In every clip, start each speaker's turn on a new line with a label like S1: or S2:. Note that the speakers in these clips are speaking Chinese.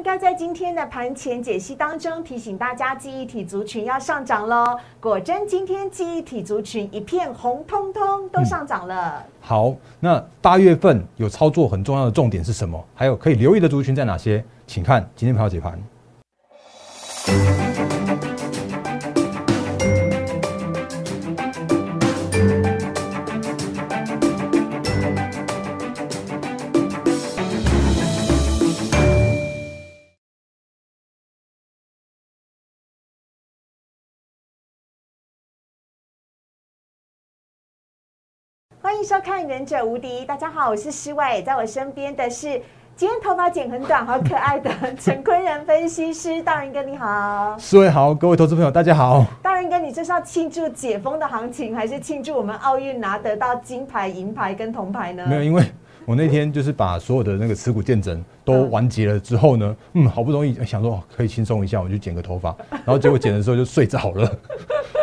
S1: 应该在今天的盘前解析当中提醒大家，记忆体族群要上涨喽。果真，今天记忆体族群一片红彤彤，都上涨了。
S2: 好，那八月份有操作很重要的重点是什么？还有可以留意的族群在哪些？请看今天盘后解盘。
S1: 迎收看《忍者无敌》，大家好，我是施伟，在我身边的是今天头发剪很短、好可爱的陈坤仁分析师，大人哥你好，
S2: 四位好，各位投资朋友大家好。
S1: 大人哥，你这是要庆祝解封的行情，还是庆祝我们奥运拿得到金牌、银牌跟铜牌呢？
S2: 没有，因为我那天就是把所有的那个持股见证都完结了之后呢，嗯，好不容易想说可以轻松一下，我就剪个头发，然后结果剪的时候就睡着了。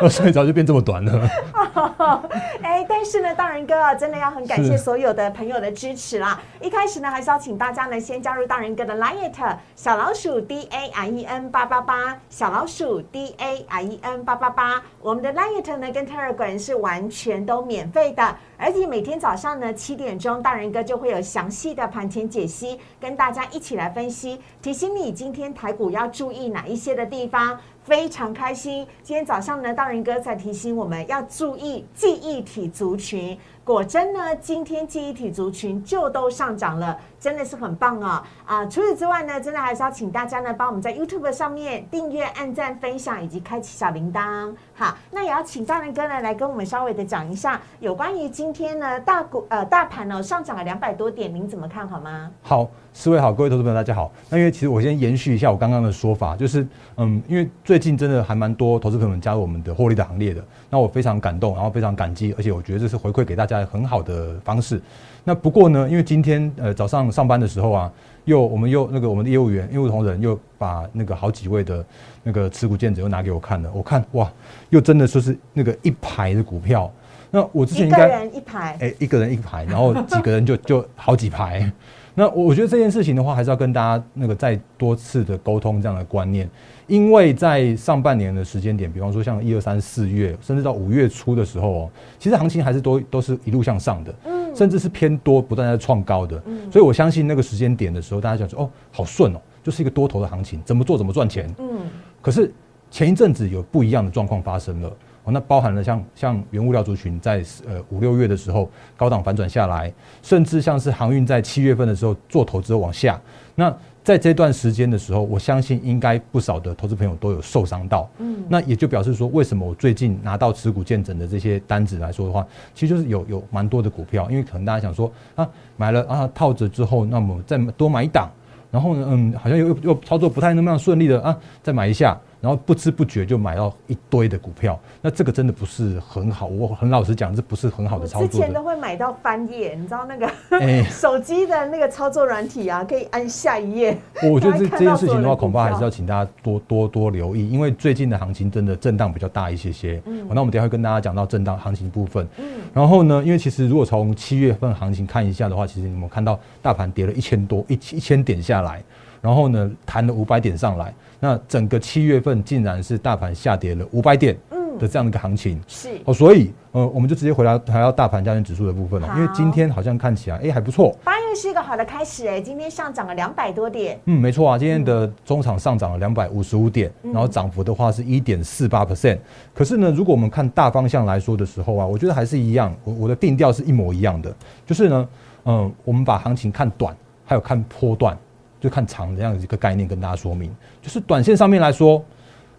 S2: 睡着就变这么短了。
S1: 哎，但是呢，大人哥啊，真的要很感谢所有的朋友的支持啦。一开始呢，还是要请大家呢先加入大人哥的 Line 小老鼠 D A I E N 八八八，小老鼠 D A I E N 八八八。我们的 Line 呢跟 Telegram 是完全都免费的，而且每天早上呢七点钟，大人哥就会有详细的盘前解析，跟大家一起来分析，提醒你今天台股要注意哪一些的地方。非常开心，今天早上呢，道仁哥在提醒我们要注意记忆体族群。果真呢，今天记忆体族群就都上涨了，真的是很棒哦！啊，除此之外呢，真的还是要请大家呢，帮我们在 YouTube 上面订阅、按赞、分享以及开启小铃铛。好，那也要请大人哥呢来跟我们稍微的讲一下有关于今天呢大股呃大盘呢上涨了两百多点，您怎么看好吗？
S2: 好，四位好，各位投资朋友大家好。那因为其实我先延续一下我刚刚的说法，就是嗯，因为最近真的还蛮多投资朋友们加入我们的获利的行列的，那我非常感动，然后非常感激，而且我觉得这是回馈给大家。很好的方式。那不过呢，因为今天呃早上上班的时候啊，又我们又那个我们的业务员业务同仁又把那个好几位的那个持股见证又拿给我看了。我看哇，又真的说是那个一排的股票。那我之前应该
S1: 一个人一排
S2: 哎一个人一排，然后几个人就 就好几排。那我我觉得这件事情的话，还是要跟大家那个再多次的沟通这样的观念。因为在上半年的时间点，比方说像一二三四月，甚至到五月初的时候哦，其实行情还是都都是一路向上的，嗯，甚至是偏多，不断在创高的，嗯，所以我相信那个时间点的时候，大家想说哦，好顺哦，就是一个多头的行情，怎么做怎么赚钱，嗯，可是前一阵子有不一样的状况发生了，哦，那包含了像像原物料族群在呃五六月的时候高档反转下来，甚至像是航运在七月份的时候做投资往下，那。在这段时间的时候，我相信应该不少的投资朋友都有受伤到。嗯，那也就表示说，为什么我最近拿到持股见证的这些单子来说的话，其实就是有有蛮多的股票，因为可能大家想说啊，买了啊套着之后，那么再多买一档，然后呢，嗯，好像又又操作不太那么样顺利的啊，再买一下。然后不知不觉就买到一堆的股票，那这个真的不是很好。我很老实讲，这不是很好的操作。
S1: 之前都会买到翻页，你知道那个 手机的那个操作软体啊，可以按下一页。
S2: 我觉得这 这件事情的话，恐怕还是要请大家多多多留意，因为最近的行情真的震荡比较大一些些。嗯，那我们等下会跟大家讲到震荡行情部分。嗯，然后呢，因为其实如果从七月份行情看一下的话，其实你们看到大盘跌了一千多一一千点下来，然后呢弹了五百点上来。那整个七月份竟然是大盘下跌了五百点的这样的一个行情，
S1: 是。
S2: 哦，所以呃，我们就直接回来谈到大盘加权指数的部分了，因为今天好像看起来哎还不错，
S1: 八月是一个好的开始哎，今天上涨了两百多点，
S2: 嗯，没错啊，今天的中场上涨了两百五十五点，然后涨幅的话是一点四八。percent，可是呢，如果我们看大方向来说的时候啊，我觉得还是一样，我我的定调是一模一样的，就是呢，嗯，我们把行情看短，还有看波段。就看长这样一个概念跟大家说明，就是短线上面来说，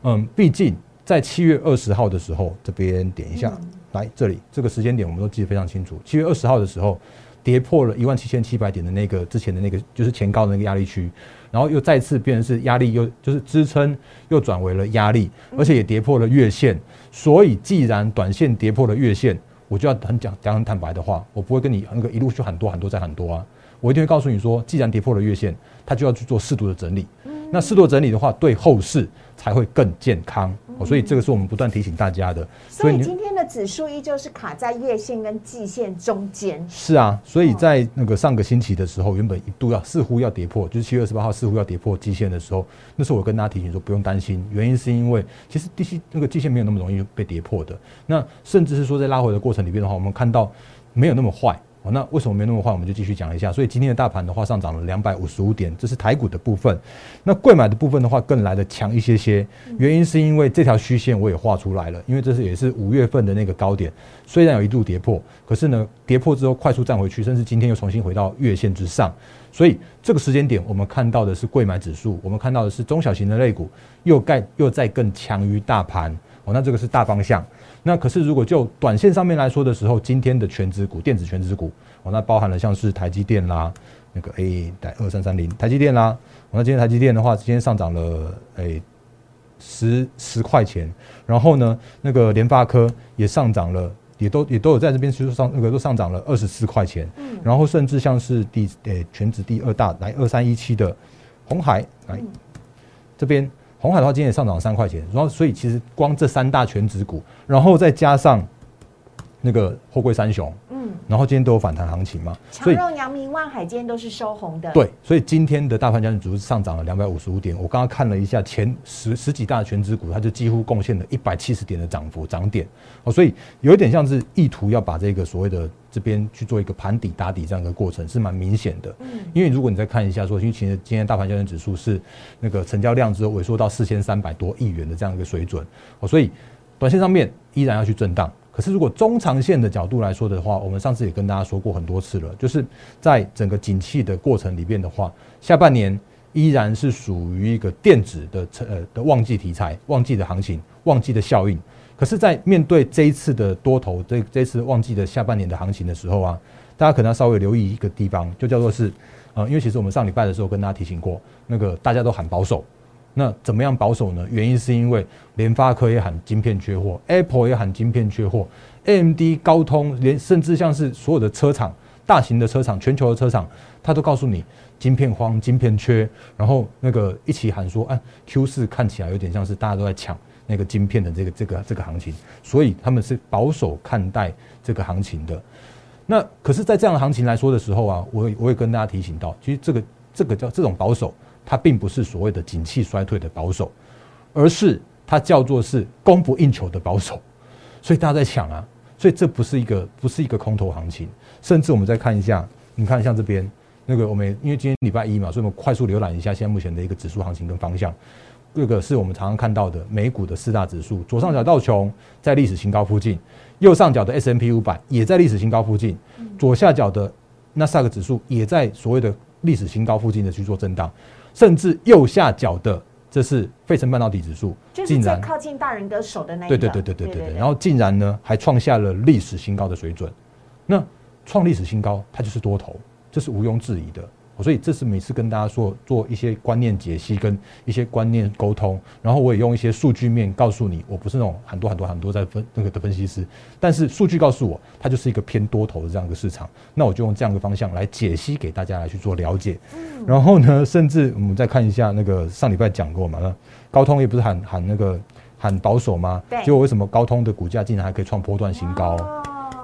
S2: 嗯，毕竟在七月二十号的时候，这边点一下，来这里这个时间点我们都记得非常清楚。七月二十号的时候，跌破了一万七千七百点的那个之前的那个就是前高的那个压力区，然后又再次变成是压力，又就是支撑又转为了压力，而且也跌破了月线。所以既然短线跌破了月线，我就要很讲讲很坦白的话，我不会跟你那个一路去很多很多再很多啊。我一定会告诉你说，既然跌破了月线，它就要去做适度的整理。那适度整理的话，对后市才会更健康。哦，所以这个是我们不断提醒大家的。
S1: 所以今天的指数依旧是卡在月线跟季线中间。
S2: 是啊，所以在那个上个星期的时候，原本一度要似乎要跌破，就是七月二十八号似乎要跌破季线的时候，那时候我跟大家提醒说不用担心，原因是因为其实第七那个季线没有那么容易被跌破的。那甚至是说在拉回的过程里边的话，我们看到没有那么坏。那为什么没那么坏？我们就继续讲一下。所以今天的大盘的话上涨了两百五十五点，这是台股的部分。那贵买的部分的话更来的强一些些，原因是因为这条虚线我也画出来了，因为这是也是五月份的那个高点，虽然有一度跌破，可是呢跌破之后快速站回去，甚至今天又重新回到月线之上。所以这个时间点我们看到的是贵买指数，我们看到的是中小型的类股又盖又在更强于大盘。哦，那这个是大方向。那可是，如果就短线上面来说的时候，今天的全指股、电子全指股，哦，那包含了像是台积电啦，那个 A 带二三三零台积电啦，那今天台积电的话，今天上涨了诶十十块钱，然后呢，那个联发科也上涨了，也都也都有在这边其实上那个都上涨了二十四块钱，嗯，然后甚至像是第诶全指第二大来二三一七的红海来这边。红海的话，今天也上涨三块钱，然后所以其实光这三大全指股，然后再加上那个货柜三雄。嗯然后今天都有反弹行情嘛，
S1: 长荣、阳明、万海今天都是收红的。
S2: 对，所以今天的大盘交易指数上涨了两百五十五点。我刚刚看了一下前十十几大全指股，它就几乎贡献了一百七十点的涨幅涨点。哦，所以有一点像是意图要把这个所谓的这边去做一个盘底打底这样的过程，是蛮明显的。嗯，因为如果你再看一下说，因为其实今天大盘交易指数是那个成交量之后萎缩到四千三百多亿元的这样一个水准。哦，所以短线上面依然要去震荡。可是，如果中长线的角度来说的话，我们上次也跟大家说过很多次了，就是在整个景气的过程里边的话，下半年依然是属于一个电子的呃的旺季题材、旺季的行情、旺季的效应。可是，在面对这一次的多头这这次旺季的下半年的行情的时候啊，大家可能要稍微留意一个地方，就叫做是呃，因为其实我们上礼拜的时候跟大家提醒过，那个大家都喊保守。那怎么样保守呢？原因是因为联发科也喊晶片缺货，Apple 也喊晶片缺货，AMD、高通连甚至像是所有的车厂、大型的车厂、全球的车厂，他都告诉你晶片荒、晶片缺，然后那个一起喊说，哎，Q 四看起来有点像是大家都在抢那个晶片的这个这个这个行情，所以他们是保守看待这个行情的。那可是，在这样的行情来说的时候啊，我我也跟大家提醒到，其实这个这个叫这种保守。它并不是所谓的景气衰退的保守，而是它叫做是供不应求的保守，所以大家在抢啊，所以这不是一个不是一个空头行情，甚至我们再看一下，你看像这边那个我们因为今天礼拜一嘛，所以我们快速浏览一下现在目前的一个指数行情跟方向，这个是我们常常看到的美股的四大指数，左上角道琼在历史新高附近，右上角的 S M P 五百也在历史新高附近，左下角的纳斯达克指数也在所谓的历史新高附近的去做震荡。甚至右下角的，这是费城半导体指数，
S1: 竟然靠近大人哥手的那一
S2: 对对对对对对对，然后竟然呢还创下了历史新高的水准，那创历史新高，它就是多头，这是毋庸置疑的。所以这是每次跟大家说做一些观念解析跟一些观念沟通，然后我也用一些数据面告诉你，我不是那种很多很多很多在分那个的分析师，但是数据告诉我，它就是一个偏多头的这样一个市场，那我就用这样的方向来解析给大家来去做了解。然后呢，甚至我们再看一下那个上礼拜讲过嘛，那高通也不是喊喊那个喊保守吗？
S1: 对。
S2: 结果为什么高通的股价竟然还可以创波段新高？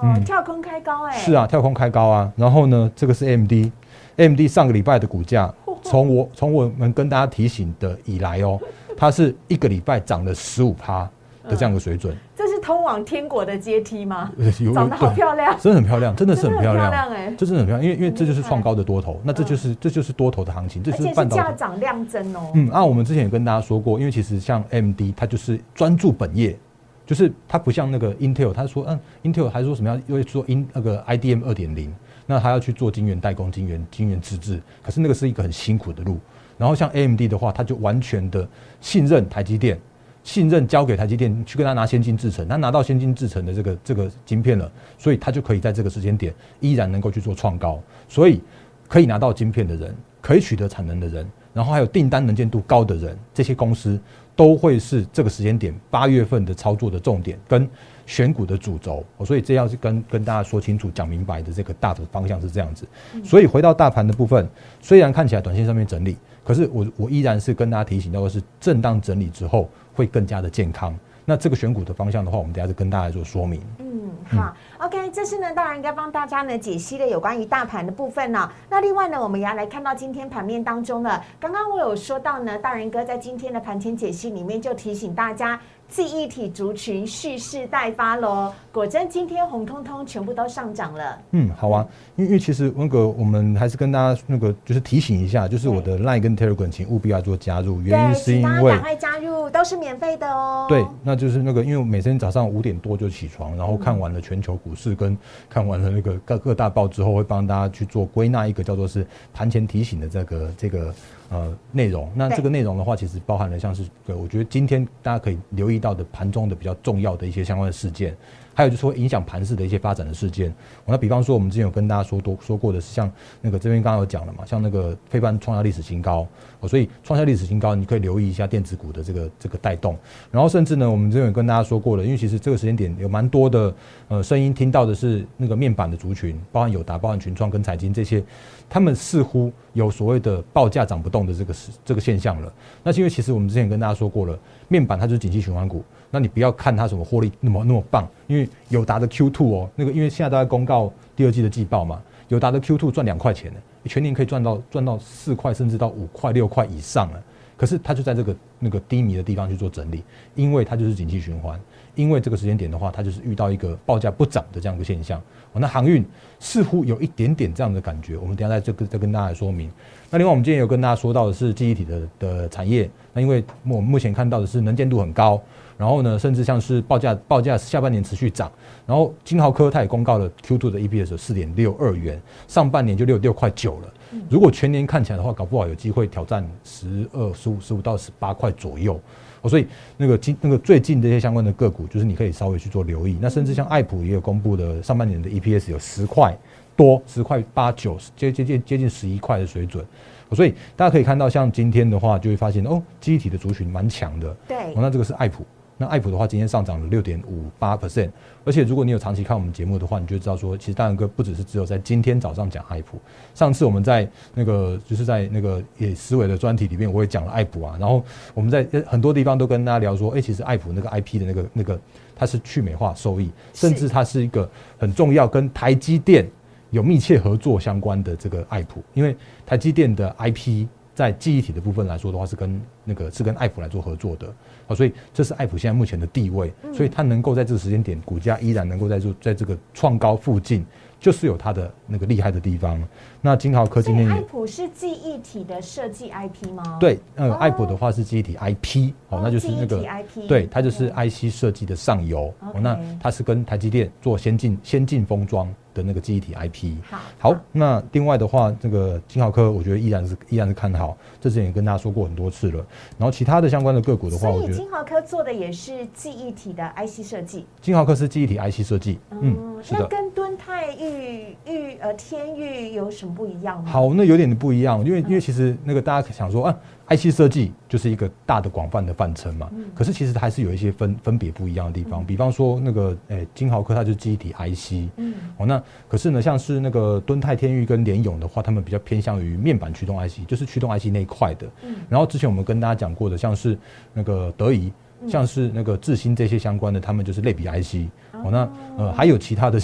S1: 嗯，跳空开高哎。
S2: 是啊，跳空开高啊。然后呢，这个是 AMD。AMD 上个礼拜的股价，从我从我们跟大家提醒的以来哦，它是一个礼拜涨了十五趴的这样的水准。
S1: 这是通往天国的阶梯吗？长得好漂亮，
S2: 真的很漂亮，真的是很漂亮。
S1: 哎，
S2: 这真的很漂亮，因为因为这就是创高的多头，那这就是这就是多头的行情，这就是
S1: 半导体价涨量增哦。
S2: 嗯，那，我们之前也跟大家说过，因为其实像 AMD 它就是专注本业，就是它不像那个 Intel，他说嗯，Intel 还说什么要又做 In 那个 IDM 二点零。那他要去做晶圆代工、晶圆、晶圆自制，可是那个是一个很辛苦的路。然后像 AMD 的话，他就完全的信任台积电，信任交给台积电去跟他拿先进制程，他拿到先进制程的这个这个晶片了，所以他就可以在这个时间点依然能够去做创高。所以可以拿到晶片的人，可以取得产能的人，然后还有订单能见度高的人，这些公司都会是这个时间点八月份的操作的重点跟。选股的主轴，所以这要是跟跟大家说清楚、讲明白的这个大的方向是这样子。所以回到大盘的部分，虽然看起来短线上面整理，可是我我依然是跟大家提醒到的是，震荡整理之后会更加的健康。那这个选股的方向的话，我们等下就跟大家做说明。
S1: 嗯，好，OK，这次呢，当然应该帮大家呢解析的有关于大盘的部分呢。那另外呢，我们也要来看到今天盘面当中呢，刚刚我有说到呢，大人哥在今天的盘前解析里面就提醒大家。记忆体族群蓄势待发喽！果真今天红彤彤全部都上涨了。
S2: 嗯，好啊，因为因为其实那个我们还是跟大家那个就是提醒一下，就是我的 Line 跟 Telegram 请务必要做加入，原因是因为
S1: 赶快加入都是免费的哦。
S2: 对，那就是那个因为我每天早上五点多就起床，然后看完了全球股市跟看完了那个各各大报之后，会帮大家去做归纳一个叫做是盘前提醒的这个这个。呃，内容。那这个内容的话，其实包含了像是，呃，我觉得今天大家可以留意到的盘中的比较重要的一些相关的事件，还有就是说影响盘势的一些发展的事件。那比方说，我们之前有跟大家说多说过的是，像那个这边刚刚有讲了嘛，像那个非半创下历史新高，哦，所以创下历史新高，你可以留意一下电子股的这个这个带动。然后甚至呢，我们之前有跟大家说过了，因为其实这个时间点有蛮多的呃声音听到的是那个面板的族群，包含友达、包含群创跟财经这些。他们似乎有所谓的报价涨不动的这个这个现象了。那是因为其实我们之前跟大家说过了，面板它就是景气循环股。那你不要看它什么获利那么那么棒，因为友达的 Q two 哦，那个因为现在都在公告第二季的季报嘛，友达的 Q two 赚两块钱呢，全年可以赚到赚到四块甚至到五块六块以上了。可是它就在这个那个低迷的地方去做整理，因为它就是景气循环。因为这个时间点的话，它就是遇到一个报价不涨的这样一个现象。哦那航运似乎有一点点这样的感觉，我们等下再这个再跟大家来说明。那另外我们今天有跟大家说到的是记忆体的的产业，那因为我们目前看到的是能见度很高，然后呢，甚至像是报价报价下半年持续涨，然后金豪科它也公告了 Q2 的 EPS 四点六二元，上半年就六六块九了。如果全年看起来的话，搞不好有机会挑战十二十五十五到十八块左右。所以那个今那个最近这些相关的个股，就是你可以稍微去做留意。那甚至像爱普也有公布的上半年的 EPS 有十块多，十块八九，接接近接近十一块的水准。所以大家可以看到，像今天的话，就会发现哦，机体的族群蛮强的。
S1: 对，
S2: 那这个是爱普。那爱普的话，今天上涨了六点五八。percent，而且如果你有长期看我们节目的话，你就知道说，其实大仁哥不只是只有在今天早上讲爱普，上次我们在那个就是在那个也思维的专题里面，我也讲了爱普啊，然后我们在很多地方都跟大家聊说，哎，其实爱普那个 IP 的那个那个它是去美化收益，甚至它是一个很重要跟台积电有密切合作相关的这个爱普，因为台积电的 IP。在记忆体的部分来说的话，是跟那个是跟爱普来做合作的，啊，所以这是爱普现在目前的地位，所以它能够在这个时间点，股价依然能够在这在这个创高附近。就是有它的那个厉害的地方。那金豪科今天，
S1: 爱普是记忆体的设计 IP 吗？
S2: 对，呃，爱普的话是记忆体 IP，
S1: 哦，
S2: 那就是那个
S1: IP，
S2: 对，它就是 IC 设计的上游。哦，那它是跟台积电做先进先进封装的那个记忆体 IP。
S1: 好，
S2: 好，那另外的话，这个金豪科我觉得依然是依然是看好，这之前也跟大家说过很多次了。然后其他的相关的个股的话，我觉得
S1: 金豪科做的也是记忆体的 IC 设计。
S2: 金豪科是记忆体 IC 设计，嗯，是的，
S1: 跟敦泰玉。玉玉呃天玉有什么不一样吗？
S2: 好，那有点不一样，因为因为其实那个大家想说啊，IC 设计就是一个大的广泛的范畴嘛。可是其实还是有一些分分别不一样的地方。比方说那个诶金豪科它就是记忆体 IC，嗯，哦那可是呢像是那个敦泰天域跟联咏的话，他们比较偏向于面板驱动 IC，就是驱动 IC 那一块的。嗯，然后之前我们跟大家讲过的，像是那个德仪。像是那个智新这些相关的，他们就是类比 IC 哦。那呃还有其他的，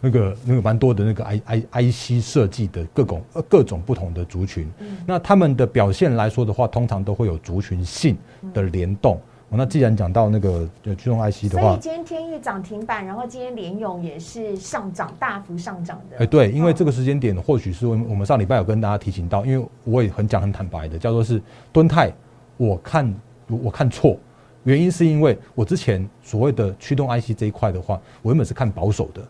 S2: 那个那个蛮多的那个 I I I C 设计的各种呃各种不同的族群。那他们的表现来说的话，通常都会有族群性的联动。那既然讲到那个呃驱动 IC 的话，
S1: 所以今天天域涨停板，然后今天联勇也是上涨大幅上涨的。
S2: 哎，对，因为这个时间点或许是我们我们上礼拜有跟大家提醒到，因为我也很讲很坦白的，叫做是敦泰，我看我看错。原因是因为我之前所谓的驱动 IC 这一块的话，我原本是看保守的，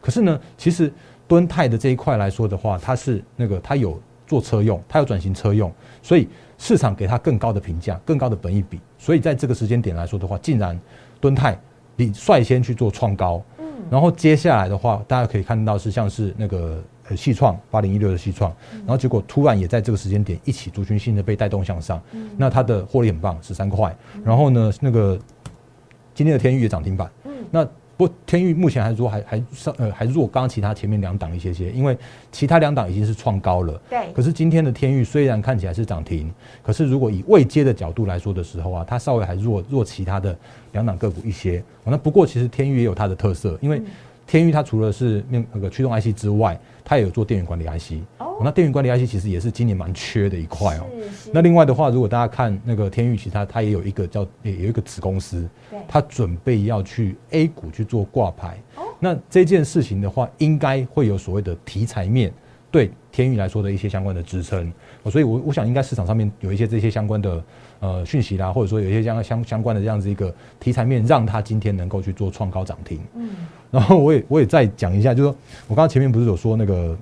S2: 可是呢，其实敦泰的这一块来说的话，它是那个它有做车用，它有转型车用，所以市场给它更高的评价，更高的本益比，所以在这个时间点来说的话，竟然敦泰你率先去做创高，嗯，然后接下来的话，大家可以看到是像是那个。细创八零一六的细创，然后结果突然也在这个时间点一起族群性的被带动向上，那它的获利很棒，十三块。然后呢，那个今天的天域也涨停板，那不过天域目前还弱，还还上呃还弱，刚刚其他前面两档一些些，因为其他两档已经是创高了。
S1: 对。
S2: 可是今天的天域虽然看起来是涨停，可是如果以未接的角度来说的时候啊，它稍微还弱弱其他的两档个股一些。那不过其实天域也有它的特色，因为天域它除了是那那个驱动 IC 之外，它也有做电源管理 IC。哦。那电源管理 IC 其实也是今年蛮缺的一块哦。那另外的话，如果大家看那个天域，其实它它也有一个叫也有一个子公司，它准备要去 A 股去做挂牌。哦那这件事情的话，应该会有所谓的题材面对天域来说的一些相关的支撑。所以，我我想应该市场上面有一些这些相关的呃讯息啦，或者说有一些相相相关的这样子一个题材面，让它今天能够去做创高涨停。嗯。然后我也我也再讲一下，就是说我刚刚前面不是有说那个。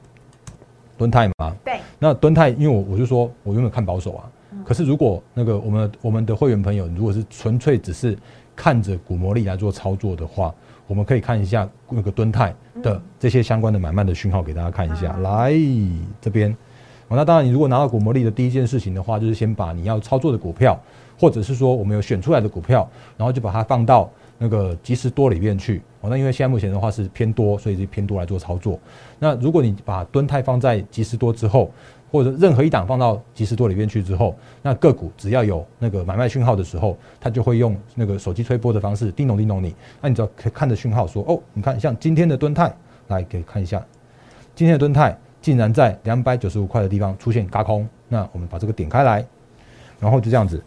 S2: 敦泰吗，
S1: 对，
S2: 那敦泰，因为我我就说我原本看保守啊，可是如果那个我们我们的会员朋友，如果是纯粹只是看着股魔力来做操作的话，我们可以看一下那个敦泰的这些相关的买卖的讯号给大家看一下。来这边，那当然你如果拿到股魔力的第一件事情的话，就是先把你要操作的股票，或者是说我们有选出来的股票，然后就把它放到。那个及时多里面去哦，那因为现在目前的话是偏多，所以就偏多来做操作。那如果你把吨泰放在及时多之后，或者任何一档放到及时多里面去之后，那个股只要有那个买卖讯号的时候，它就会用那个手机推波的方式叮咚叮咚你。那你只要可以看着讯号说哦，你看像今天的吨泰，来给看一下，今天的吨泰竟然在两百九十五块的地方出现嘎空，那我们把这个点开来，然后就这样子。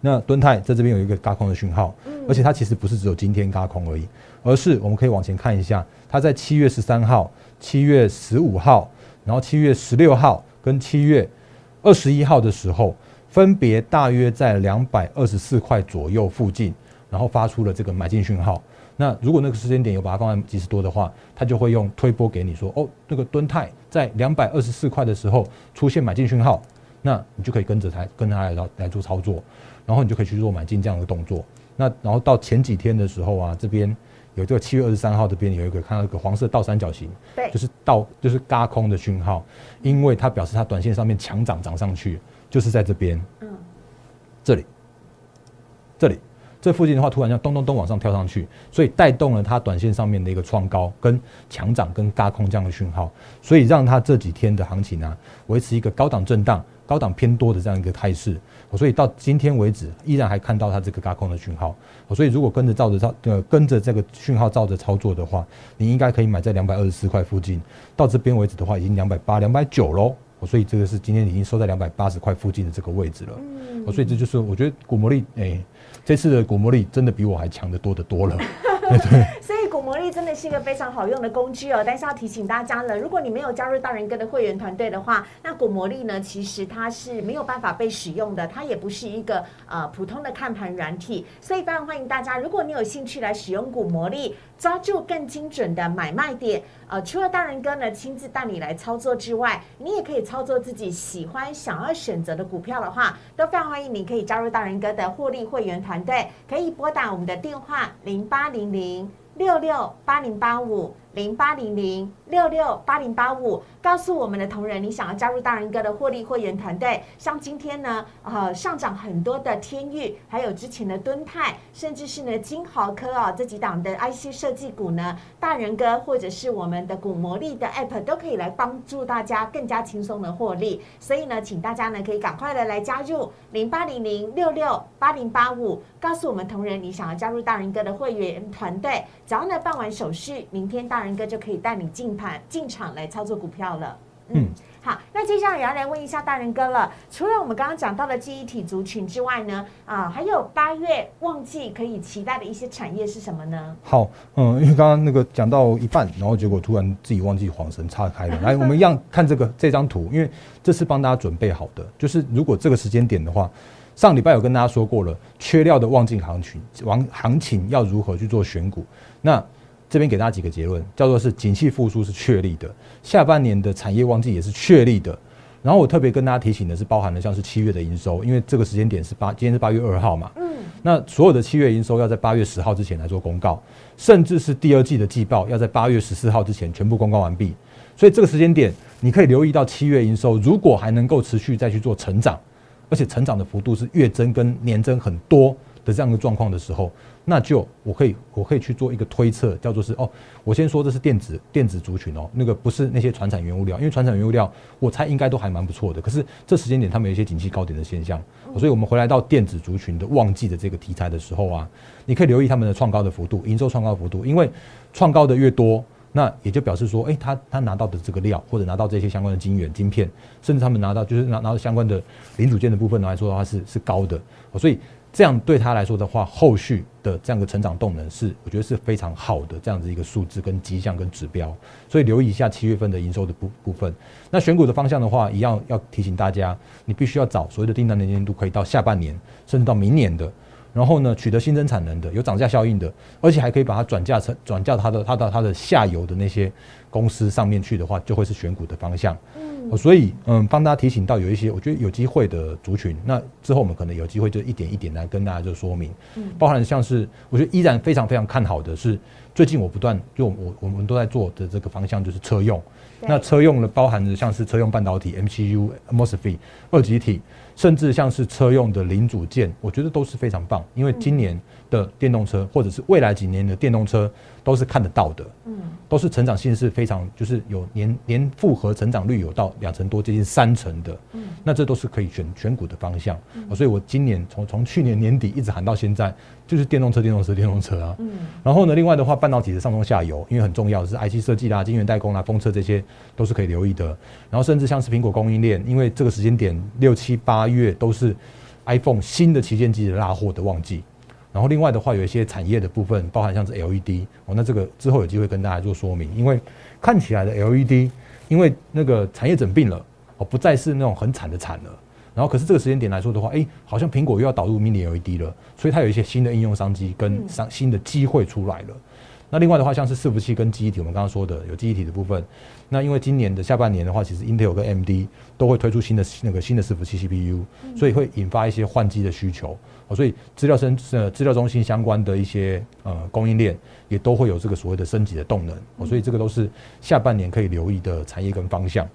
S2: 那敦泰在这边有一个嘎空的讯号，而且它其实不是只有今天嘎空而已，而是我们可以往前看一下，它在七月十三号、七月十五号，然后七月十六号跟七月二十一号的时候，分别大约在两百二十四块左右附近，然后发出了这个买进讯号。那如果那个时间点有把它放在几十多的话，它就会用推波给你说，哦，那个敦泰在两百二十四块的时候出现买进讯号，那你就可以跟着它跟它来来做操作。然后你就可以去做买进这样的动作。那然后到前几天的时候啊，这边有这个七月二十三号这边有一个看到一个黄色倒三角形，
S1: 对，
S2: 就是倒就是嘎空的讯号，因为它表示它短线上面强涨涨上去，就是在这边，嗯，这里，这里。这附近的话，突然要咚咚咚往上跳上去，所以带动了它短线上面的一个创高跟强涨跟嘎空这样的讯号，所以让它这几天的行情呢维持一个高档震荡、高档偏多的这样一个态势。所以到今天为止，依然还看到它这个高空的讯号。所以如果跟着照着操，呃，跟着这个讯号照着操作的话，你应该可以买在两百二十四块附近。到这边为止的话，已经两百八、两百九喽。所以这个是今天已经收在两百八十块附近的这个位置了。嗯。所以这就是我觉得古魔力，哎，这次的古魔力真的比我还强得多得多了。对。
S1: 真的是一个非常好用的工具哦，但是要提醒大家了，如果你没有加入大人哥的会员团队的话，那股魔力呢，其实它是没有办法被使用的，它也不是一个呃普通的看盘软体，所以非常欢迎大家，如果你有兴趣来使用股魔力，抓住更精准的买卖点，呃，除了大人哥呢亲自带你来操作之外，你也可以操作自己喜欢想要选择的股票的话，都非常欢迎你可以加入大人哥的获利会员团队，可以拨打我们的电话零八零零。六六八零八五零八零零六六八零八五。告诉我们的同仁，你想要加入大人哥的获利会员团队，像今天呢，呃，上涨很多的天域，还有之前的敦泰，甚至是呢金豪科啊这几档的 IC 设计股呢，大人哥或者是我们的股魔力的 App 都可以来帮助大家更加轻松的获利。所以呢，请大家呢可以赶快的来加入零八零零六六八零八五，告诉我们同仁你想要加入大人哥的会员团队，只要呢办完手续，明天大人哥就可以带你进盘进场来操作股票。了，嗯，好，那接下来也要来问一下大人哥了。除了我们刚刚讲到的记忆体族群之外呢，啊，还有八月旺季可以期待的一些产业是什么呢？
S2: 好，嗯，因为刚刚那个讲到一半，然后结果突然自己忘记晃神岔开了。来，我们一样看这个这张图，因为这是帮大家准备好的，就是如果这个时间点的话，上礼拜有跟大家说过了，缺料的旺季行情，往行情要如何去做选股，那。这边给大家几个结论，叫做是景气复苏是确立的，下半年的产业旺季也是确立的。然后我特别跟大家提醒的是，包含了像是七月的营收，因为这个时间点是八，今天是八月二号嘛。嗯。那所有的七月营收要在八月十号之前来做公告，甚至是第二季的季报要在八月十四号之前全部公告完毕。所以这个时间点，你可以留意到七月营收如果还能够持续再去做成长，而且成长的幅度是月增跟年增很多。的这样一个状况的时候，那就我可以我可以去做一个推测，叫做是哦，我先说这是电子电子族群哦，那个不是那些传产原物料，因为传产原物料我猜应该都还蛮不错的，可是这时间点他们有一些景气高点的现象，所以我们回来到电子族群的旺季的这个题材的时候啊，你可以留意他们的创高的幅度，营收创高幅度，因为创高的越多。那也就表示说，哎，他他拿到的这个料，或者拿到这些相关的晶圆、晶片，甚至他们拿到就是拿拿到相关的零组件的部分来说的话，是是高的。所以这样对他来说的话，后续的这样的成长动能是，我觉得是非常好的这样子一个数字跟迹象跟指标。所以留意一下七月份的营收的部部分。那选股的方向的话，一样要提醒大家，你必须要找所谓的订单能见度可以到下半年，甚至到明年的。然后呢，取得新增产能的，有涨价效应的，而且还可以把它转嫁成转嫁它的它的它的下游的那些公司上面去的话，就会是选股的方向。所以嗯，帮大家提醒到有一些我觉得有机会的族群，那之后我们可能有机会就一点一点来跟大家就说明。嗯，包含像是我觉得依然非常非常看好的是，最近我不断就我我们都在做的这个方向就是车用。那车用呢，包含着像是车用半导体、MCU、MOSFET、二极体，甚至像是车用的零组件，我觉得都是非常棒。因为今年的电动车，或者是未来几年的电动车，都是看得到的，嗯，都是成长性是非常，就是有年年复合成长率有到两成多，接近三成的，嗯，那这都是可以选选股的方向。所以我今年从从去年年底一直喊到现在。就是电动车、电动车、电动车啊。嗯。然后呢，另外的话，半导体的上中下游，因为很重要，是 IC 设计啦、晶圆代工啦、封测这些都是可以留意的。然后甚至像是苹果供应链，因为这个时间点六七八月都是 iPhone 新的旗舰机的拉货的旺季。然后另外的话，有一些产业的部分，包含像是 LED 哦，那这个之后有机会跟大家做说明。因为看起来的 LED，因为那个产业整病了哦，不再是那种很惨的惨了。然后，可是这个时间点来说的话，哎，好像苹果又要导入 Mini LED 了，所以它有一些新的应用商机跟商新的机会出来了。那另外的话，像是伺服器跟记忆体，我们刚刚说的有记忆体的部分。那因为今年的下半年的话，其实 Intel 跟 AMD 都会推出新的那个新的伺服器 CPU，所以会引发一些换机的需求。所以资料生呃资料中心相关的一些呃供应链也都会有这个所谓的升级的动能。所以这个都是下半年可以留意的产业跟方向。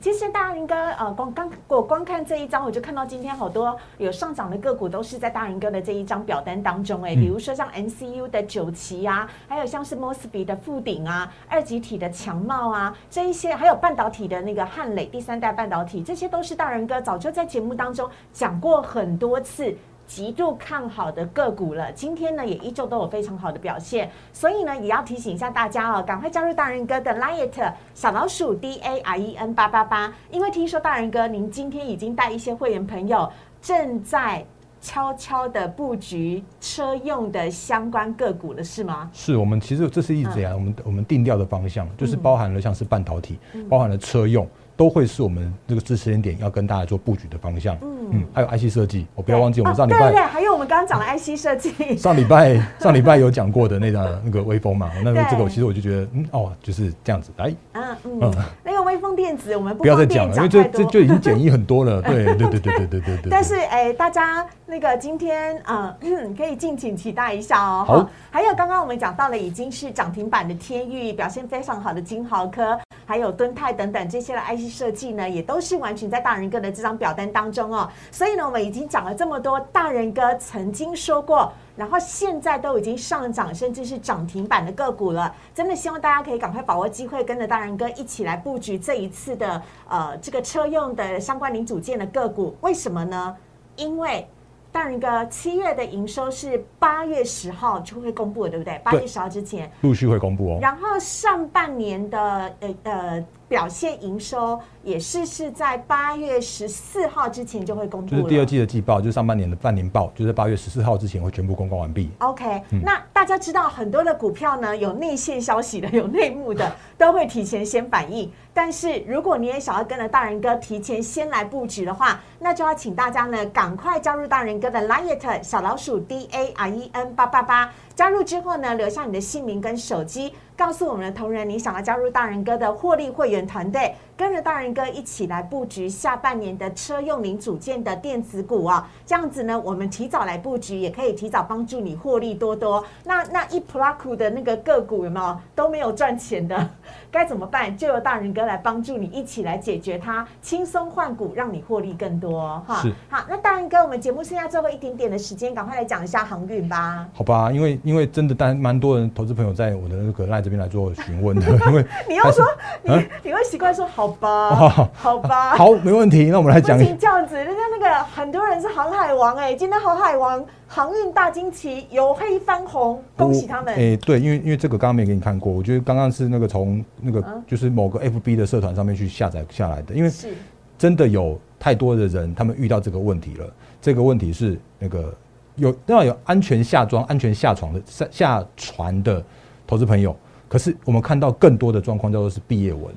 S1: 其实大林哥，呃，光刚我光看这一张，我就看到今天好多有上涨的个股都是在大林哥的这一张表单当中，哎，比如说像 NCU 的九旗啊，还有像是 Mosby 的富鼎啊，二级体的强茂啊，这一些，还有半导体的那个汉磊第三代半导体，这些都是大人哥早就在节目当中讲过很多次。极度看好的个股了，今天呢也依旧都有非常好的表现，所以呢也要提醒一下大家哦，赶快加入大人哥的 Liet 小老鼠 D A R E N 八八八，因为听说大人哥您今天已经带一些会员朋友正在悄悄的布局车用的相关个股了，是吗？
S2: 是我们其实这是一直以来我们我们定调的方向，就是包含了像是半导体，包含了车用。都会是我们这个支持点要跟大家做布局的方向。嗯，还有 IC 设计，我不要忘记我们上礼拜
S1: 对对，还有我们刚刚讲的 IC 设计。
S2: 上礼拜上礼拜有讲过的那个那个微风嘛，那个这个其实我就觉得，嗯哦，就是这样子来。嗯
S1: 嗯，那个微风电子我们
S2: 不要再讲了，因为这这就已经简易很多了。对对对对对对对对。
S1: 但是哎，大家那个今天啊，可以敬请期待一下哦。
S2: 好，
S1: 还有刚刚我们讲到了已经是涨停板的天域，表现非常好的金豪科。还有敦泰等等这些的 IC 设计呢，也都是完全在大人哥的这张表单当中哦。所以呢，我们已经讲了这么多，大人哥曾经说过，然后现在都已经上涨，甚至是涨停板的个股了。真的希望大家可以赶快把握机会，跟着大人哥一起来布局这一次的呃这个车用的相关零组件的个股。为什么呢？因为大人哥七月的营收是八月十号就会公布的，对不对？八月十号之前
S2: 陆续会公布哦。
S1: 然后上半年的呃呃表现营收。也是是在八月十四号之前就会公布，
S2: 就是第二季的季报，就是上半年的半年报，就在八月十四号之前会全部公告完毕。
S1: OK，那大家知道很多的股票呢，有内线消息的，有内幕的，都会提前先反应。但是如果你也想要跟着大人哥提前先来布局的话，那就要请大家呢赶快加入大人哥的 Liet 小老鼠 D A R E N 八八八。加入之后呢，留下你的姓名跟手机，告诉我们的同仁你想要加入大人哥的获利会员团队。跟着大人哥一起来布局下半年的车用零组件的电子股啊，这样子呢，我们提早来布局，也可以提早帮助你获利多多。那那一普拉库的那个个股有没有都没有赚钱的？该怎么办？就由大人哥来帮助你，一起来解决它，轻松换股，让你获利更多哈。好，那大人哥，我们节目剩下最后一点点的时间，赶快来讲一下航运吧。
S2: 好吧，因为因为真的，但蛮多人投资朋友在我的那个赖这边来做询问的，因为
S1: 你要说你你会习惯说好吧，好吧，
S2: 好，没问题。那我们来讲，
S1: 这样子，人家那个很多人是航海王哎，今天航海王。航运大惊奇，由黑翻红，恭喜他们！
S2: 哎，对，因为因为这个刚刚没给你看过，我觉得刚刚是那个从那个就是某个 FB 的社团上面去下载下来的，因为是真的有太多的人，他们遇到这个问题了。这个问题是那个有要有安全下装、安全下床的下下船的投资朋友，可是我们看到更多的状况叫做是毕业文哦，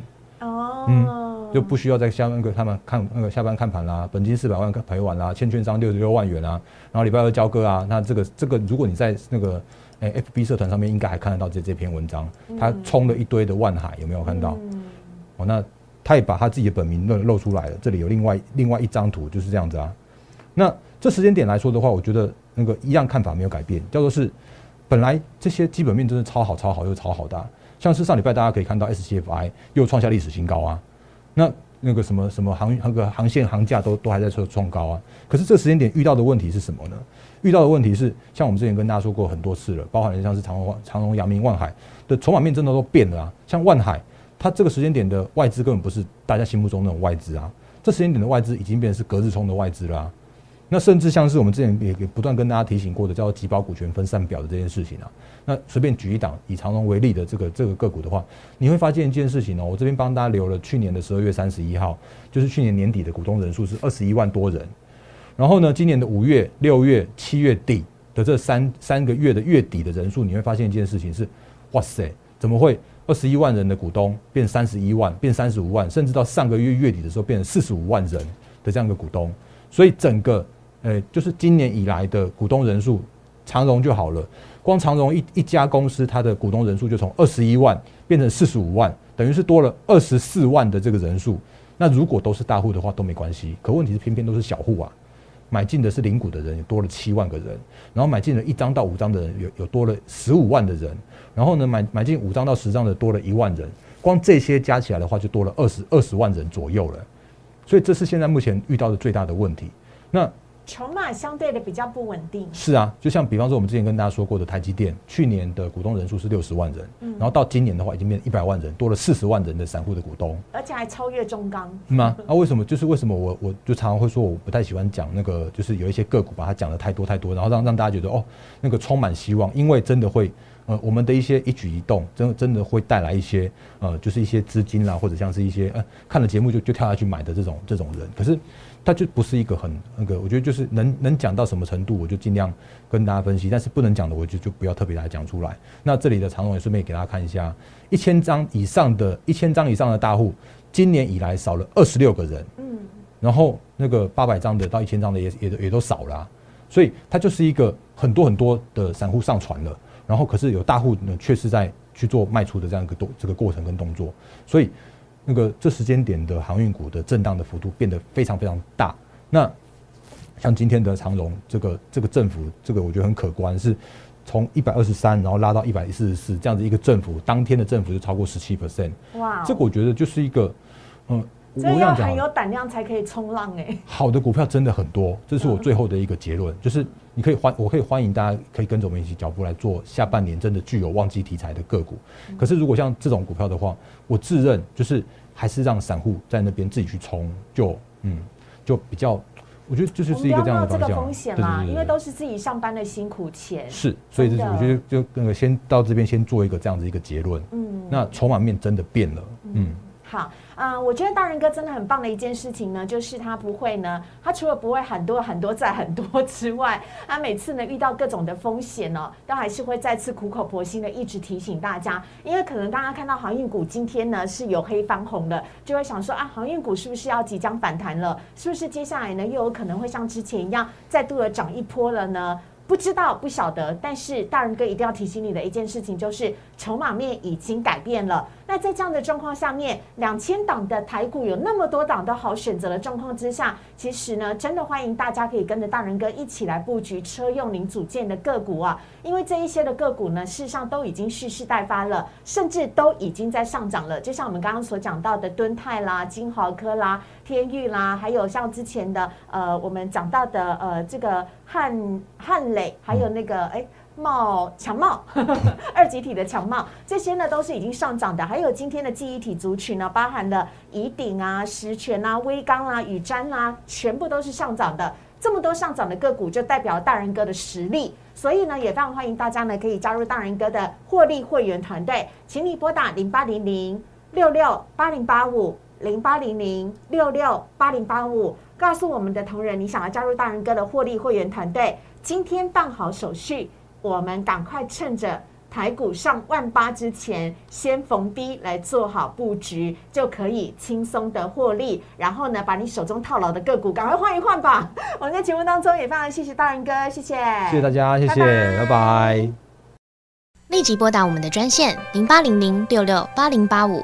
S2: 嗯。就不需要再下那个他们看那个下班看盘啦，本金四百万赔完啦，欠券商六十六万元啊，然后礼拜二交割啊，那这个这个如果你在那个诶 FB 社团上面应该还看得到这这篇文章，他冲了一堆的万海有没有看到？哦，那他也把他自己的本名露露出来了，这里有另外另外一张图就是这样子啊。那这时间点来说的话，我觉得那个一样看法没有改变，叫做是本来这些基本面真的超好超好又超好的，像是上礼拜大家可以看到 SCFI 又创下历史新高啊。那那个什么什么航那个航线航价都都还在创创高啊，可是这个时间点遇到的问题是什么呢？遇到的问题是，像我们之前跟大家说过很多次了，包含像是长荣、长荣、阳明、万海的筹码面真的都变了啊。像万海，它这个时间点的外资根本不是大家心目中那种外资啊，这时间点的外资已经变成是隔日冲的外资了。那甚至像是我们之前也也不断跟大家提醒过的，叫做集保股权分散表的这件事情啊。那随便举一档以长荣为例的这个这个个股的话，你会发现一件事情哦。我这边帮大家留了去年的十二月三十一号，就是去年年底的股东人数是二十一万多人。然后呢，今年的五月、六月、七月底的这三三个月的月底的人数，你会发现一件事情是：哇塞，怎么会二十一万人的股东变三十一万，变三十五万，甚至到上个月月底的时候变成四十五万人的这样一个股东？所以整个呃，就是今年以来的股东人数，长荣就好了。光长荣一一家公司，它的股东人数就从二十一万变成四十五万，等于是多了二十四万的这个人数。那如果都是大户的话都没关系，可问题是偏偏都是小户啊。买进的是零股的人，也多了七万个人，然后买进了一张到五张的人，有有多了十五万的人，然后呢买买进五张到十张的多了一万人，光这些加起来的话，就多了二十二十万人左右了。所以这是现在目前遇到的最大的问题。那
S1: 筹码相对的比较不稳定。
S2: 是啊，就像比方说我们之前跟大家说过的台积电，去年的股东人数是六十万人，然后到今年的话已经变一百万人，多了四十万人的散户的股东，
S1: 而且还超越中钢。
S2: 吗？啊，为什么？就是为什么我我就常常会说我不太喜欢讲那个，就是有一些个股把它讲的太多太多，然后让让大家觉得哦，那个充满希望，因为真的会呃，我们的一些一举一动，真真的会带来一些呃，就是一些资金啦，或者像是一些呃看了节目就就跳下去买的这种这种人，可是。它就不是一个很那个，我觉得就是能能讲到什么程度，我就尽量跟大家分析。但是不能讲的，我就就不要特别来讲出来。那这里的长龙也顺便给大家看一下，一千张以上的一千张以上的大户，今年以来少了二十六个人。嗯，然后那个八百张的到一千张的也也也都少了，所以它就是一个很多很多的散户上传了，然后可是有大户呢，却是在去做卖出的这样一个动这个过程跟动作，所以。那个这时间点的航运股的震荡的幅度变得非常非常大。那像今天的长荣，这个这个振幅，这个我觉得很可观，是从一百二十三，然后拉到一百四十四，这样子一个振幅，当天的振幅就超过十七 percent。哇！这个我觉得就是一个，
S1: 嗯，这要很有胆量才可以冲浪哎。
S2: 好的股票真的很多，这是我最后的一个结论，就是。你可以欢，我可以欢迎大家可以跟着我们一起脚步来做下半年真的具有旺季题材的个股。可是如果像这种股票的话，我自认就是还是让散户在那边自己去冲，就嗯，就比较，我觉得就是是一个这样的方向。
S1: 风险嘛，因为都是自己上班的辛苦钱。
S2: 是，所以就是我觉得就那个先到这边先做一个这样子一个结论。嗯，那筹码面真的变了。嗯，
S1: 好。啊，我觉得大人哥真的很棒的一件事情呢，就是他不会呢，他除了不会很多很多再很多之外，他每次呢遇到各种的风险呢，都还是会再次苦口婆心的一直提醒大家，因为可能大家看到航运股今天呢是有黑翻红的，就会想说啊，航运股是不是要即将反弹了？是不是接下来呢又有可能会像之前一样再度的涨一波了呢？不知道不晓得，但是大人哥一定要提醒你的一件事情，就是筹码面已经改变了。那在这样的状况下面，两千档的台股有那么多档的好选择的状况之下，其实呢，真的欢迎大家可以跟着大人哥一起来布局车用零组件的个股啊，因为这一些的个股呢，事实上都已经蓄势待发了，甚至都已经在上涨了。就像我们刚刚所讲到的敦泰啦、金豪科啦、天域啦，还有像之前的呃，我们讲到的呃，这个汉汉磊，还有那个哎。茂强茂 二级体的强茂，这些呢都是已经上涨的。还有今天的记忆体族群呢，包含了乙鼎啊、石泉啊、威刚啊、宇瞻啊，全部都是上涨的。这么多上涨的个股，就代表大人哥的实力。所以呢，也非常欢迎大家呢可以加入大人哥的获利会员团队，请你拨打零八零零六六八零八五零八零零六六八零八五，告诉我们的同仁你想要加入大人哥的获利会员团队，今天办好手续。我们赶快趁着台股上万八之前，先逢低来做好布局，就可以轻松的获利。然后呢，把你手中套牢的个股赶快换一换吧。我们在节目当中也非常谢谢大人哥，谢谢，
S2: 谢谢大家，谢谢，拜拜。
S3: 立即拨打我们的专线零八零零六六八零八五。